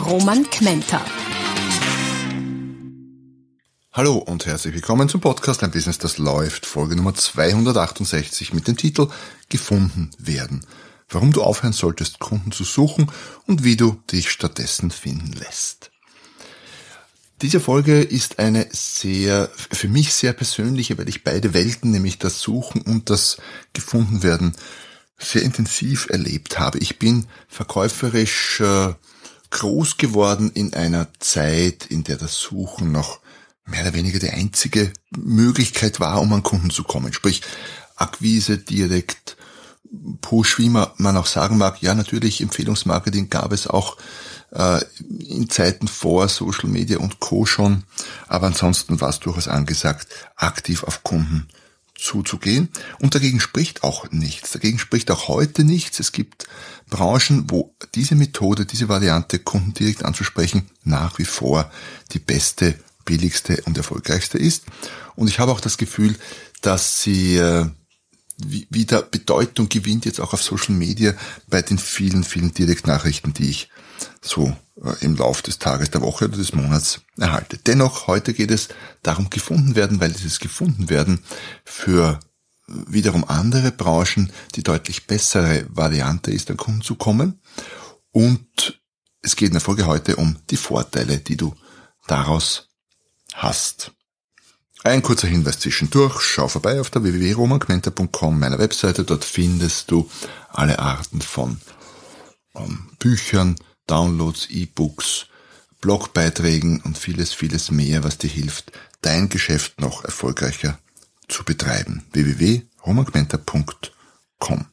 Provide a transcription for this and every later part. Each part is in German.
Roman Kmenter. Hallo und herzlich willkommen zum Podcast Ein Business, das läuft, Folge Nummer 268 mit dem Titel Gefunden werden. Warum du aufhören solltest, Kunden zu suchen und wie du dich stattdessen finden lässt. Diese Folge ist eine sehr, für mich sehr persönliche, weil ich beide Welten, nämlich das Suchen und das Gefundenwerden, sehr intensiv erlebt habe. Ich bin verkäuferisch äh, groß geworden in einer Zeit, in der das Suchen noch mehr oder weniger die einzige Möglichkeit war, um an Kunden zu kommen. Sprich, Akquise, direkt, Push, wie man auch sagen mag. Ja, natürlich, Empfehlungsmarketing gab es auch äh, in Zeiten vor Social Media und Co. schon. Aber ansonsten war es durchaus angesagt, aktiv auf Kunden zuzugehen. Und dagegen spricht auch nichts. Dagegen spricht auch heute nichts. Es gibt Branchen, wo diese Methode, diese Variante, Kunden direkt anzusprechen, nach wie vor die beste, billigste und erfolgreichste ist. Und ich habe auch das Gefühl, dass sie äh, wieder Bedeutung gewinnt, jetzt auch auf Social Media, bei den vielen, vielen Direktnachrichten, die ich so äh, im Lauf des Tages, der Woche oder des Monats erhalte. Dennoch, heute geht es darum gefunden werden, weil dieses gefunden werden für wiederum andere Branchen die deutlich bessere Variante ist, an Kunden zu kommen. Und es geht in der Folge heute um die Vorteile, die du daraus hast. Ein kurzer Hinweis zwischendurch. Schau vorbei auf der www.romanquenter.com, meiner Webseite. Dort findest du alle Arten von ähm, Büchern, Downloads, E-Books, Blogbeiträgen und vieles, vieles mehr, was dir hilft, dein Geschäft noch erfolgreicher zu betreiben. www.romagmenta.com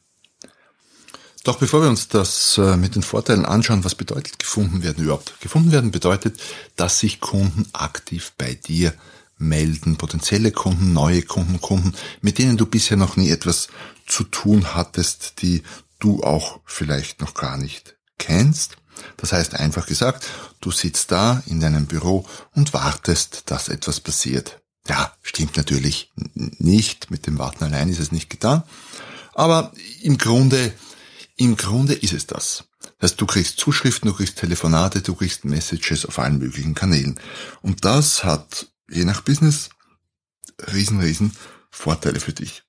Doch bevor wir uns das äh, mit den Vorteilen anschauen, was bedeutet gefunden werden überhaupt? Gefunden werden bedeutet, dass sich Kunden aktiv bei dir melden, potenzielle Kunden, neue Kunden, Kunden, mit denen du bisher noch nie etwas zu tun hattest, die du auch vielleicht noch gar nicht kennst das heißt einfach gesagt, du sitzt da in deinem Büro und wartest, dass etwas passiert. Ja, stimmt natürlich nicht. Mit dem Warten allein ist es nicht getan. Aber im Grunde, im Grunde ist es das. Das heißt, du kriegst Zuschriften, du kriegst Telefonate, du kriegst Messages auf allen möglichen Kanälen. Und das hat je nach Business riesen, riesen Vorteile für dich.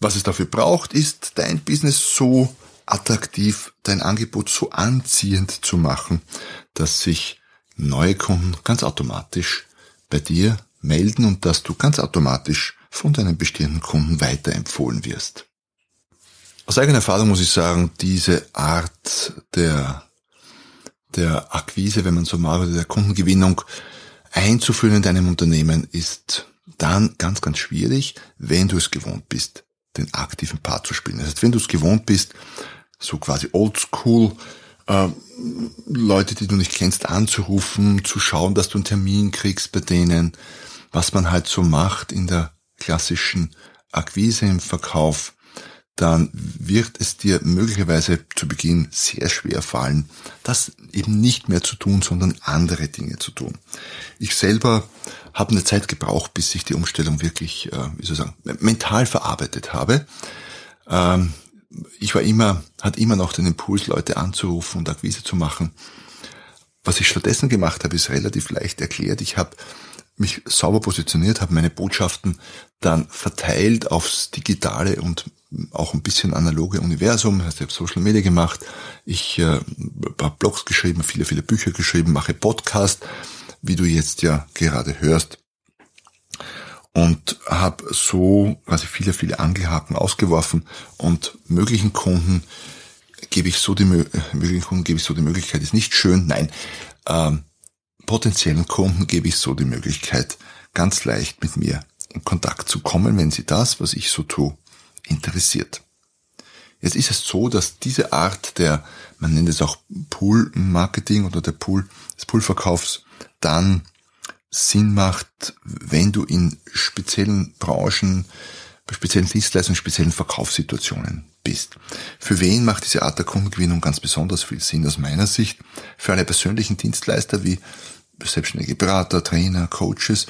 Was es dafür braucht, ist dein Business so attraktiv, dein Angebot so anziehend zu machen, dass sich neue Kunden ganz automatisch bei dir melden und dass du ganz automatisch von deinen bestehenden Kunden weiterempfohlen wirst. Aus eigener Erfahrung muss ich sagen, diese Art der, der Akquise, wenn man so mag, oder der Kundengewinnung einzuführen in deinem Unternehmen ist dann ganz, ganz schwierig, wenn du es gewohnt bist, den aktiven Part zu spielen. Das heißt, wenn du es gewohnt bist, so quasi oldschool, äh, Leute, die du nicht kennst, anzurufen, zu schauen, dass du einen Termin kriegst bei denen, was man halt so macht in der klassischen Akquise im Verkauf, dann wird es dir möglicherweise zu Beginn sehr schwer fallen, das eben nicht mehr zu tun, sondern andere Dinge zu tun. Ich selber habe eine Zeit gebraucht, bis ich die Umstellung wirklich, äh, wie soll ich sagen, mental verarbeitet habe. Ähm, ich war immer, hat immer noch den Impuls, Leute anzurufen und Akquise zu machen. Was ich stattdessen gemacht habe, ist relativ leicht erklärt. Ich habe mich sauber positioniert, habe meine Botschaften dann verteilt aufs digitale und auch ein bisschen analoge Universum. Das ich habe Social Media gemacht, ich äh, habe Blogs geschrieben, viele, viele Bücher geschrieben, mache Podcast, wie du jetzt ja gerade hörst und habe so quasi viele, viele Angelhaken ausgeworfen und möglichen Kunden gebe ich so die möglichen Kunden gebe ich so die Möglichkeit, ist nicht schön, nein, ähm, potenziellen Kunden gebe ich so die Möglichkeit, ganz leicht mit mir in Kontakt zu kommen, wenn sie das, was ich so tue, interessiert. Jetzt ist es so, dass diese Art der, man nennt es auch Pool-Marketing oder der Pool, des Pool-Verkaufs dann Sinn macht, wenn du in speziellen Branchen, bei speziellen Dienstleistungen, speziellen Verkaufssituationen bist. Für wen macht diese Art der Kundengewinnung ganz besonders viel Sinn aus meiner Sicht? Für alle persönlichen Dienstleister wie selbstständige Berater, Trainer, Coaches,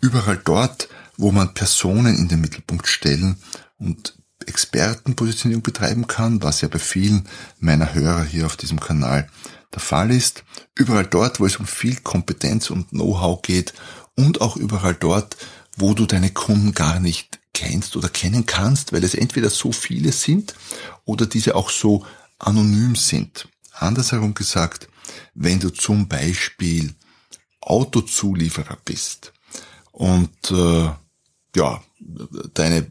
überall dort, wo man Personen in den Mittelpunkt stellen und Expertenpositionierung betreiben kann, was ja bei vielen meiner Hörer hier auf diesem Kanal der Fall ist. Überall dort, wo es um viel Kompetenz und Know-how geht und auch überall dort, wo du deine Kunden gar nicht kennst oder kennen kannst, weil es entweder so viele sind oder diese auch so anonym sind. Andersherum gesagt, wenn du zum Beispiel Autozulieferer bist. Und äh, ja, deine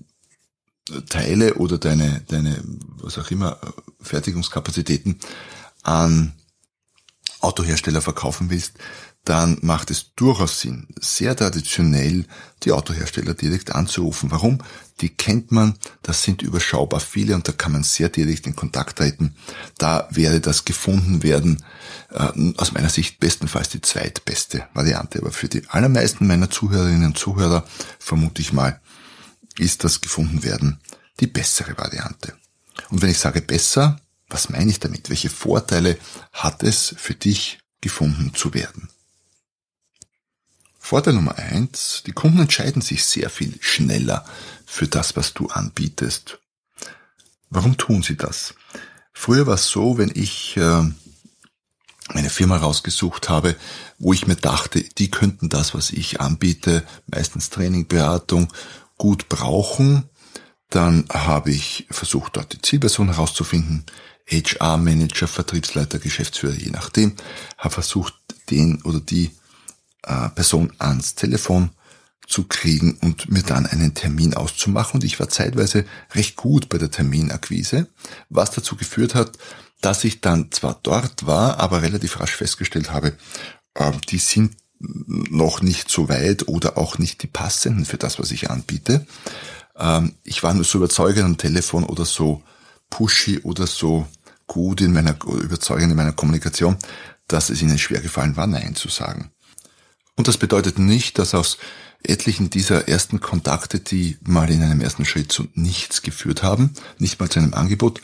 Teile oder deine, deine, was auch immer, Fertigungskapazitäten an Autohersteller verkaufen willst, dann macht es durchaus Sinn, sehr traditionell die Autohersteller direkt anzurufen. Warum? Die kennt man, das sind überschaubar viele und da kann man sehr direkt in Kontakt treten. Da werde das gefunden werden, äh, aus meiner Sicht bestenfalls die zweitbeste Variante. Aber für die allermeisten meiner Zuhörerinnen und Zuhörer, vermute ich mal, ist das gefunden werden die bessere Variante. Und wenn ich sage besser, was meine ich damit? Welche Vorteile hat es für dich gefunden zu werden? Vorteil Nummer eins, die Kunden entscheiden sich sehr viel schneller für das, was du anbietest. Warum tun sie das? Früher war es so, wenn ich äh, eine Firma rausgesucht habe, wo ich mir dachte, die könnten das, was ich anbiete, meistens Training, Beratung, gut brauchen, dann habe ich versucht, dort die Zielperson herauszufinden, HR-Manager, Vertriebsleiter, Geschäftsführer, je nachdem, habe versucht, den oder die äh, Person ans Telefon zu kriegen und mir dann einen Termin auszumachen. Und ich war zeitweise recht gut bei der Terminakquise, was dazu geführt hat, dass ich dann zwar dort war, aber relativ rasch festgestellt habe, äh, die sind noch nicht so weit oder auch nicht die passenden für das, was ich anbiete. Ähm, ich war nur so überzeugend am Telefon oder so pushy oder so gut in meiner, überzeugend in meiner Kommunikation, dass es ihnen schwer gefallen war, Nein zu sagen. Und das bedeutet nicht, dass aus etlichen dieser ersten Kontakte, die mal in einem ersten Schritt zu nichts geführt haben, nicht mal zu einem Angebot,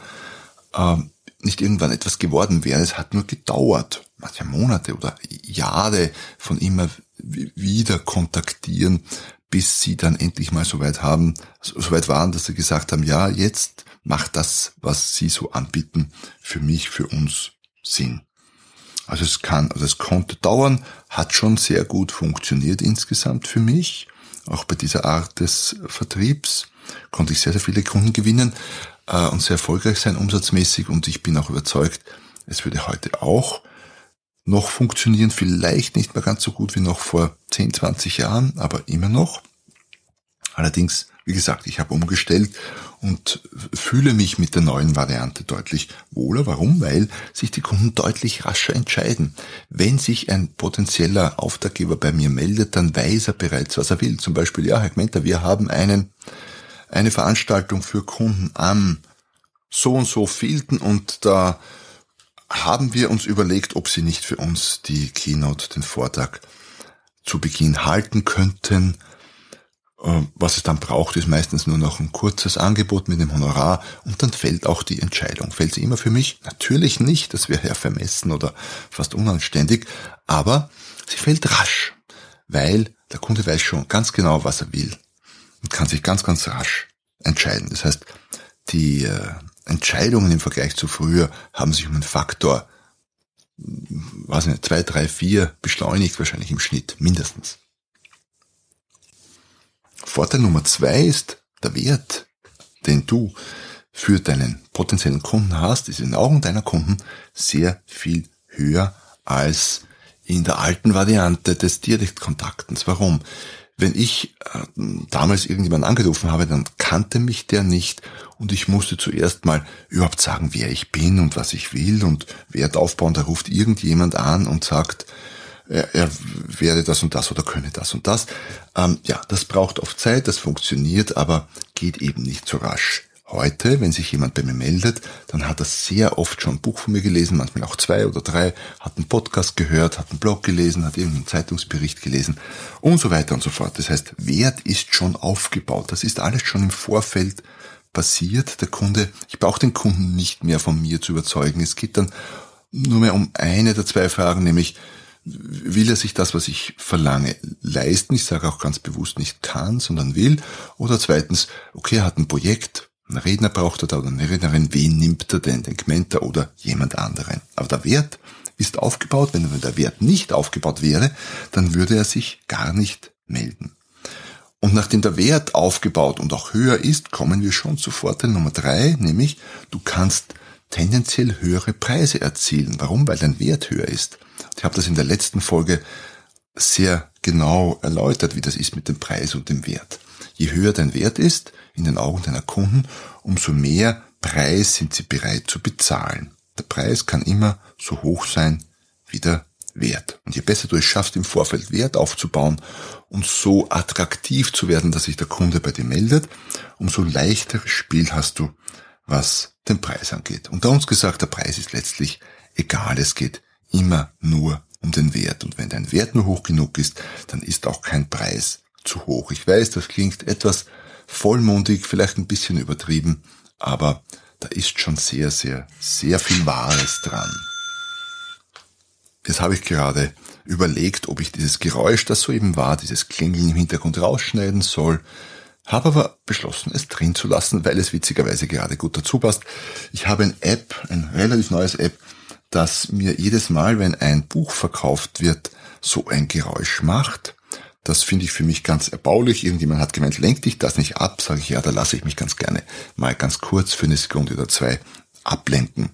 äh, nicht irgendwann etwas geworden wäre. Es hat nur gedauert, manche Monate oder Jahre von immer wieder kontaktieren, bis sie dann endlich mal so weit haben, so weit waren, dass sie gesagt haben, ja, jetzt macht das, was sie so anbieten, für mich, für uns Sinn. Also es kann, also es konnte dauern, hat schon sehr gut funktioniert insgesamt für mich. Auch bei dieser Art des Vertriebs konnte ich sehr, sehr viele Kunden gewinnen äh, und sehr erfolgreich sein umsatzmäßig und ich bin auch überzeugt, es würde heute auch noch funktionieren, vielleicht nicht mehr ganz so gut wie noch vor 10, 20 Jahren, aber immer noch. Allerdings, wie gesagt, ich habe umgestellt und fühle mich mit der neuen Variante deutlich wohler. Warum? Weil sich die Kunden deutlich rascher entscheiden. Wenn sich ein potenzieller Auftraggeber bei mir meldet, dann weiß er bereits, was er will. Zum Beispiel, ja, Herr Gmenter, wir haben einen, eine Veranstaltung für Kunden am so und so vielten und da haben wir uns überlegt, ob Sie nicht für uns die Keynote, den Vortrag zu Beginn halten könnten. Ähm, was es dann braucht, ist meistens nur noch ein kurzes Angebot mit dem Honorar und dann fällt auch die Entscheidung. Fällt sie immer für mich? Natürlich nicht, das wäre ja vermessen oder fast unanständig, aber sie fällt rasch, weil der Kunde weiß schon ganz genau, was er will und kann sich ganz, ganz rasch entscheiden. Das heißt, die äh, Entscheidungen im Vergleich zu früher haben sich um einen Faktor, weiß nicht, zwei, drei, vier beschleunigt wahrscheinlich im Schnitt, mindestens. Vorteil Nummer zwei ist der Wert, den du für deinen potenziellen Kunden hast, ist in den Augen deiner Kunden sehr viel höher als in der alten Variante des Direktkontaktens. Warum? Wenn ich äh, damals irgendjemanden angerufen habe, dann kannte mich der nicht und ich musste zuerst mal überhaupt sagen, wer ich bin und was ich will und Wert aufbauen. Da ruft irgendjemand an und sagt, er, er wäre das und das oder könne das und das. Ähm, ja, das braucht oft Zeit, das funktioniert, aber geht eben nicht so rasch. Heute, wenn sich jemand bei mir meldet, dann hat er sehr oft schon ein Buch von mir gelesen, manchmal auch zwei oder drei, hat einen Podcast gehört, hat einen Blog gelesen, hat irgendeinen Zeitungsbericht gelesen und so weiter und so fort. Das heißt, Wert ist schon aufgebaut. Das ist alles schon im Vorfeld passiert. Der Kunde, ich brauche den Kunden nicht mehr von mir zu überzeugen. Es geht dann nur mehr um eine der zwei Fragen, nämlich will er sich das, was ich verlange, leisten? Ich sage auch ganz bewusst nicht kann, sondern will. Oder zweitens, okay, er hat ein Projekt, ein Redner braucht er da oder eine Rednerin, wen nimmt er denn, den Gmenter oder jemand anderen? Aber der Wert ist aufgebaut. Wenn der Wert nicht aufgebaut wäre, dann würde er sich gar nicht melden. Und nachdem der Wert aufgebaut und auch höher ist, kommen wir schon zu Vorteil Nummer drei, nämlich du kannst tendenziell höhere Preise erzielen. Warum? Weil dein Wert höher ist. Ich habe das in der letzten Folge sehr genau erläutert, wie das ist mit dem Preis und dem Wert. Je höher dein Wert ist in den Augen deiner Kunden, umso mehr Preis sind sie bereit zu bezahlen. Der Preis kann immer so hoch sein wie der Wert. Und je besser du es schaffst, im Vorfeld Wert aufzubauen und so attraktiv zu werden, dass sich der Kunde bei dir meldet, umso leichteres Spiel hast du, was den Preis angeht. Unter uns gesagt, der Preis ist letztlich egal. Es geht immer nur um den Wert. Und wenn dein Wert nur hoch genug ist, dann ist auch kein Preis zu hoch. Ich weiß, das klingt etwas vollmundig, vielleicht ein bisschen übertrieben, aber da ist schon sehr, sehr, sehr viel Wahres dran. Jetzt habe ich gerade überlegt, ob ich dieses Geräusch, das soeben war, dieses Klingeln im Hintergrund rausschneiden soll, habe aber beschlossen, es drin zu lassen, weil es witzigerweise gerade gut dazu passt. Ich habe ein App, ein relativ neues App, das mir jedes Mal, wenn ein Buch verkauft wird, so ein Geräusch macht. Das finde ich für mich ganz erbaulich. Irgendjemand hat gemeint, lenk dich das nicht ab. Sage ich, ja, da lasse ich mich ganz gerne mal ganz kurz für eine Sekunde oder zwei ablenken.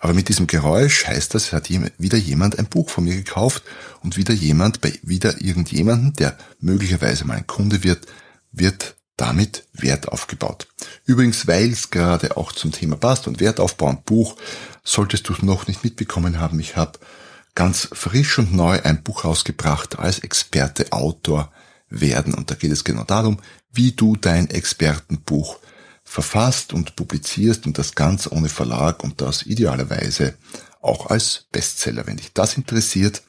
Aber mit diesem Geräusch heißt das, es hat wieder jemand ein Buch von mir gekauft und wieder jemand bei wieder irgendjemanden, der möglicherweise mal ein Kunde wird, wird damit Wert aufgebaut. Übrigens, weil es gerade auch zum Thema passt und Wertaufbau und Buch, solltest du es noch nicht mitbekommen haben, ich habe ganz frisch und neu ein Buch rausgebracht als Experte Autor werden. Und da geht es genau darum, wie du dein Expertenbuch verfasst und publizierst und das ganz ohne Verlag und das idealerweise auch als Bestseller. Wenn dich das interessiert,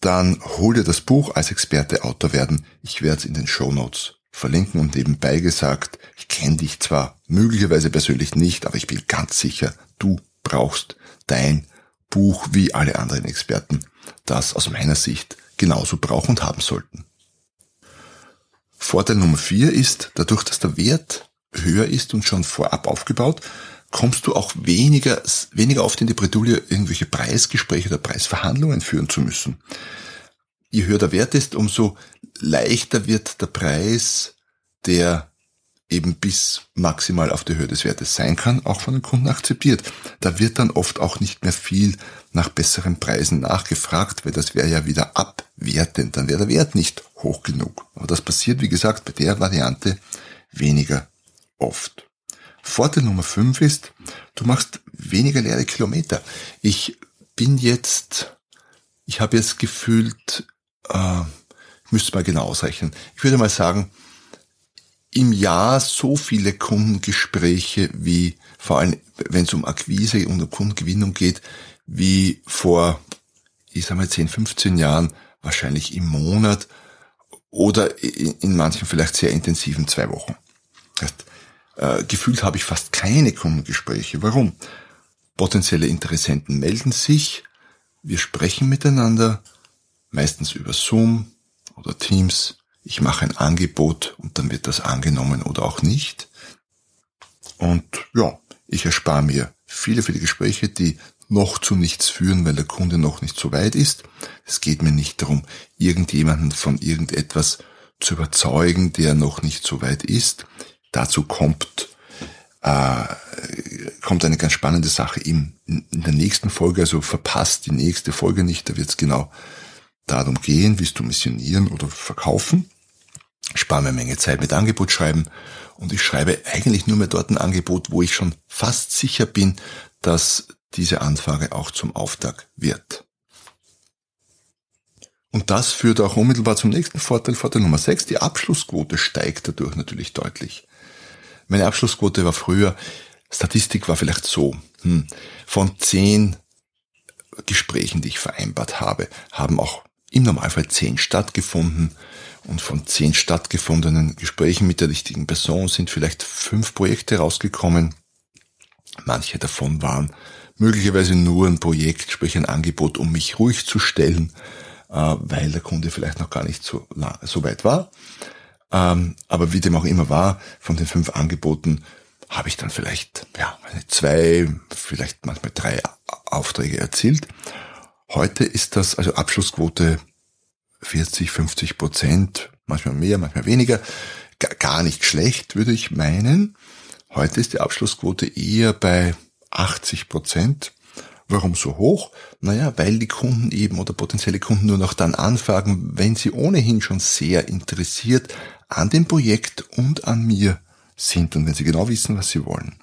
dann hol dir das Buch als Experte Autor werden. Ich werde es in den Show Notes verlinken und nebenbei gesagt, ich kenne dich zwar möglicherweise persönlich nicht, aber ich bin ganz sicher, du brauchst dein Buch wie alle anderen Experten, das aus meiner Sicht genauso brauchen und haben sollten. Vorteil Nummer vier ist, dadurch, dass der Wert höher ist und schon vorab aufgebaut, kommst du auch weniger, weniger oft in die Bredouille, irgendwelche Preisgespräche oder Preisverhandlungen führen zu müssen. Je höher der Wert ist, umso leichter wird der Preis, der eben bis maximal auf der Höhe des Wertes sein kann, auch von den Kunden akzeptiert. Da wird dann oft auch nicht mehr viel nach besseren Preisen nachgefragt, weil das wäre ja wieder abwertend, dann wäre der Wert nicht hoch genug. Aber das passiert, wie gesagt, bei der Variante weniger oft. Vorteil Nummer 5 ist, du machst weniger leere Kilometer. Ich bin jetzt, ich habe jetzt gefühlt, äh, ich müsste mal genau ausrechnen. Ich würde mal sagen, im Jahr so viele Kundengespräche wie, vor allem wenn es um Akquise und um Kundengewinnung geht, wie vor, ich sag mal 10, 15 Jahren wahrscheinlich im Monat oder in manchen vielleicht sehr intensiven zwei Wochen. Das heißt, äh, gefühlt habe ich fast keine Kundengespräche. Warum? Potenzielle Interessenten melden sich, wir sprechen miteinander, meistens über Zoom oder Teams. Ich mache ein Angebot und dann wird das angenommen oder auch nicht. Und ja, ich erspare mir viele, viele Gespräche, die noch zu nichts führen, weil der Kunde noch nicht so weit ist. Es geht mir nicht darum, irgendjemanden von irgendetwas zu überzeugen, der noch nicht so weit ist. Dazu kommt, äh, kommt eine ganz spannende Sache in, in der nächsten Folge, also verpasst die nächste Folge nicht, da wird es genau darum gehen, willst du missionieren oder verkaufen. Spare mir eine Menge Zeit mit Angebot schreiben und ich schreibe eigentlich nur mehr dort ein Angebot, wo ich schon fast sicher bin, dass diese Anfrage auch zum Auftrag wird. Und das führt auch unmittelbar zum nächsten Vorteil, Vorteil Nummer 6. Die Abschlussquote steigt dadurch natürlich deutlich. Meine Abschlussquote war früher, Statistik war vielleicht so, hm, von zehn Gesprächen, die ich vereinbart habe, haben auch im Normalfall zehn stattgefunden. Und von zehn stattgefundenen Gesprächen mit der richtigen Person sind vielleicht fünf Projekte rausgekommen. Manche davon waren möglicherweise nur ein Projekt, sprich ein Angebot, um mich ruhig zu stellen, äh, weil der Kunde vielleicht noch gar nicht so, weit war. Ähm, aber wie dem auch immer war, von den fünf Angeboten habe ich dann vielleicht ja, zwei, vielleicht manchmal drei Aufträge erzielt. Heute ist das also Abschlussquote 40, 50 Prozent, manchmal mehr, manchmal weniger. Gar nicht schlecht, würde ich meinen. Heute ist die Abschlussquote eher bei 80 Prozent. Warum so hoch? Naja, weil die Kunden eben oder potenzielle Kunden nur noch dann anfragen, wenn sie ohnehin schon sehr interessiert an dem Projekt und an mir sind und wenn sie genau wissen, was sie wollen.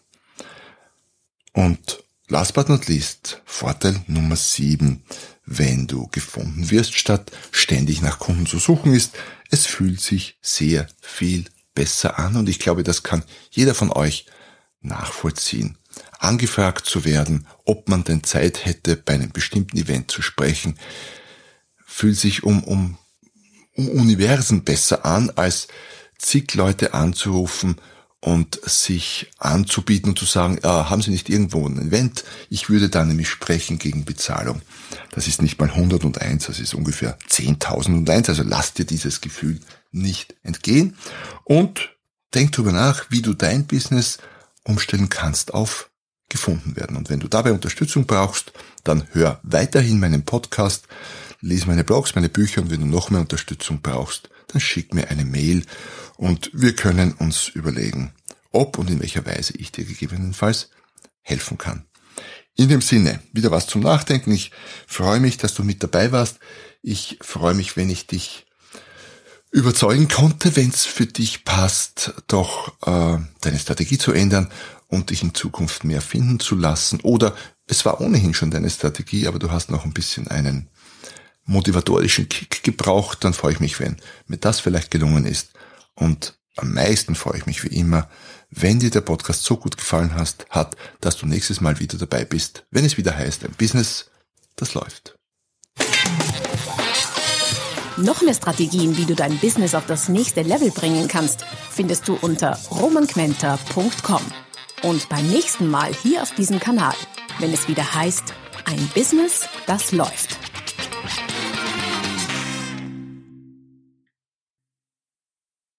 Und last but not least, Vorteil Nummer sieben, wenn du gefunden wirst, statt ständig nach Kunden zu suchen ist, es fühlt sich sehr viel besser an und ich glaube, das kann jeder von euch nachvollziehen. Angefragt zu werden, ob man denn Zeit hätte, bei einem bestimmten Event zu sprechen, fühlt sich um, um, um Universen besser an, als zig Leute anzurufen und sich anzubieten und zu sagen, ah, haben Sie nicht irgendwo ein Event? Ich würde da nämlich sprechen gegen Bezahlung. Das ist nicht mal 101, das ist ungefähr 10.001. Also lass dir dieses Gefühl nicht entgehen und denk darüber nach, wie du dein Business umstellen kannst auf gefunden werden. Und wenn du dabei Unterstützung brauchst, dann hör weiterhin meinen Podcast, lese meine Blogs, meine Bücher und wenn du noch mehr Unterstützung brauchst, dann schick mir eine Mail und wir können uns überlegen, ob und in welcher Weise ich dir gegebenenfalls helfen kann. In dem Sinne, wieder was zum Nachdenken. Ich freue mich, dass du mit dabei warst. Ich freue mich, wenn ich dich überzeugen konnte, wenn es für dich passt, doch äh, deine Strategie zu ändern und dich in Zukunft mehr finden zu lassen. Oder es war ohnehin schon deine Strategie, aber du hast noch ein bisschen einen motivatorischen Kick gebraucht. Dann freue ich mich, wenn mir das vielleicht gelungen ist. Und am meisten freue ich mich wie immer, wenn dir der Podcast so gut gefallen hast, hat, dass du nächstes Mal wieder dabei bist, wenn es wieder heißt, ein Business, das läuft. Noch mehr Strategien, wie du dein Business auf das nächste Level bringen kannst, findest du unter romanquenter.com. Und beim nächsten Mal hier auf diesem Kanal, wenn es wieder heißt, ein Business, das läuft.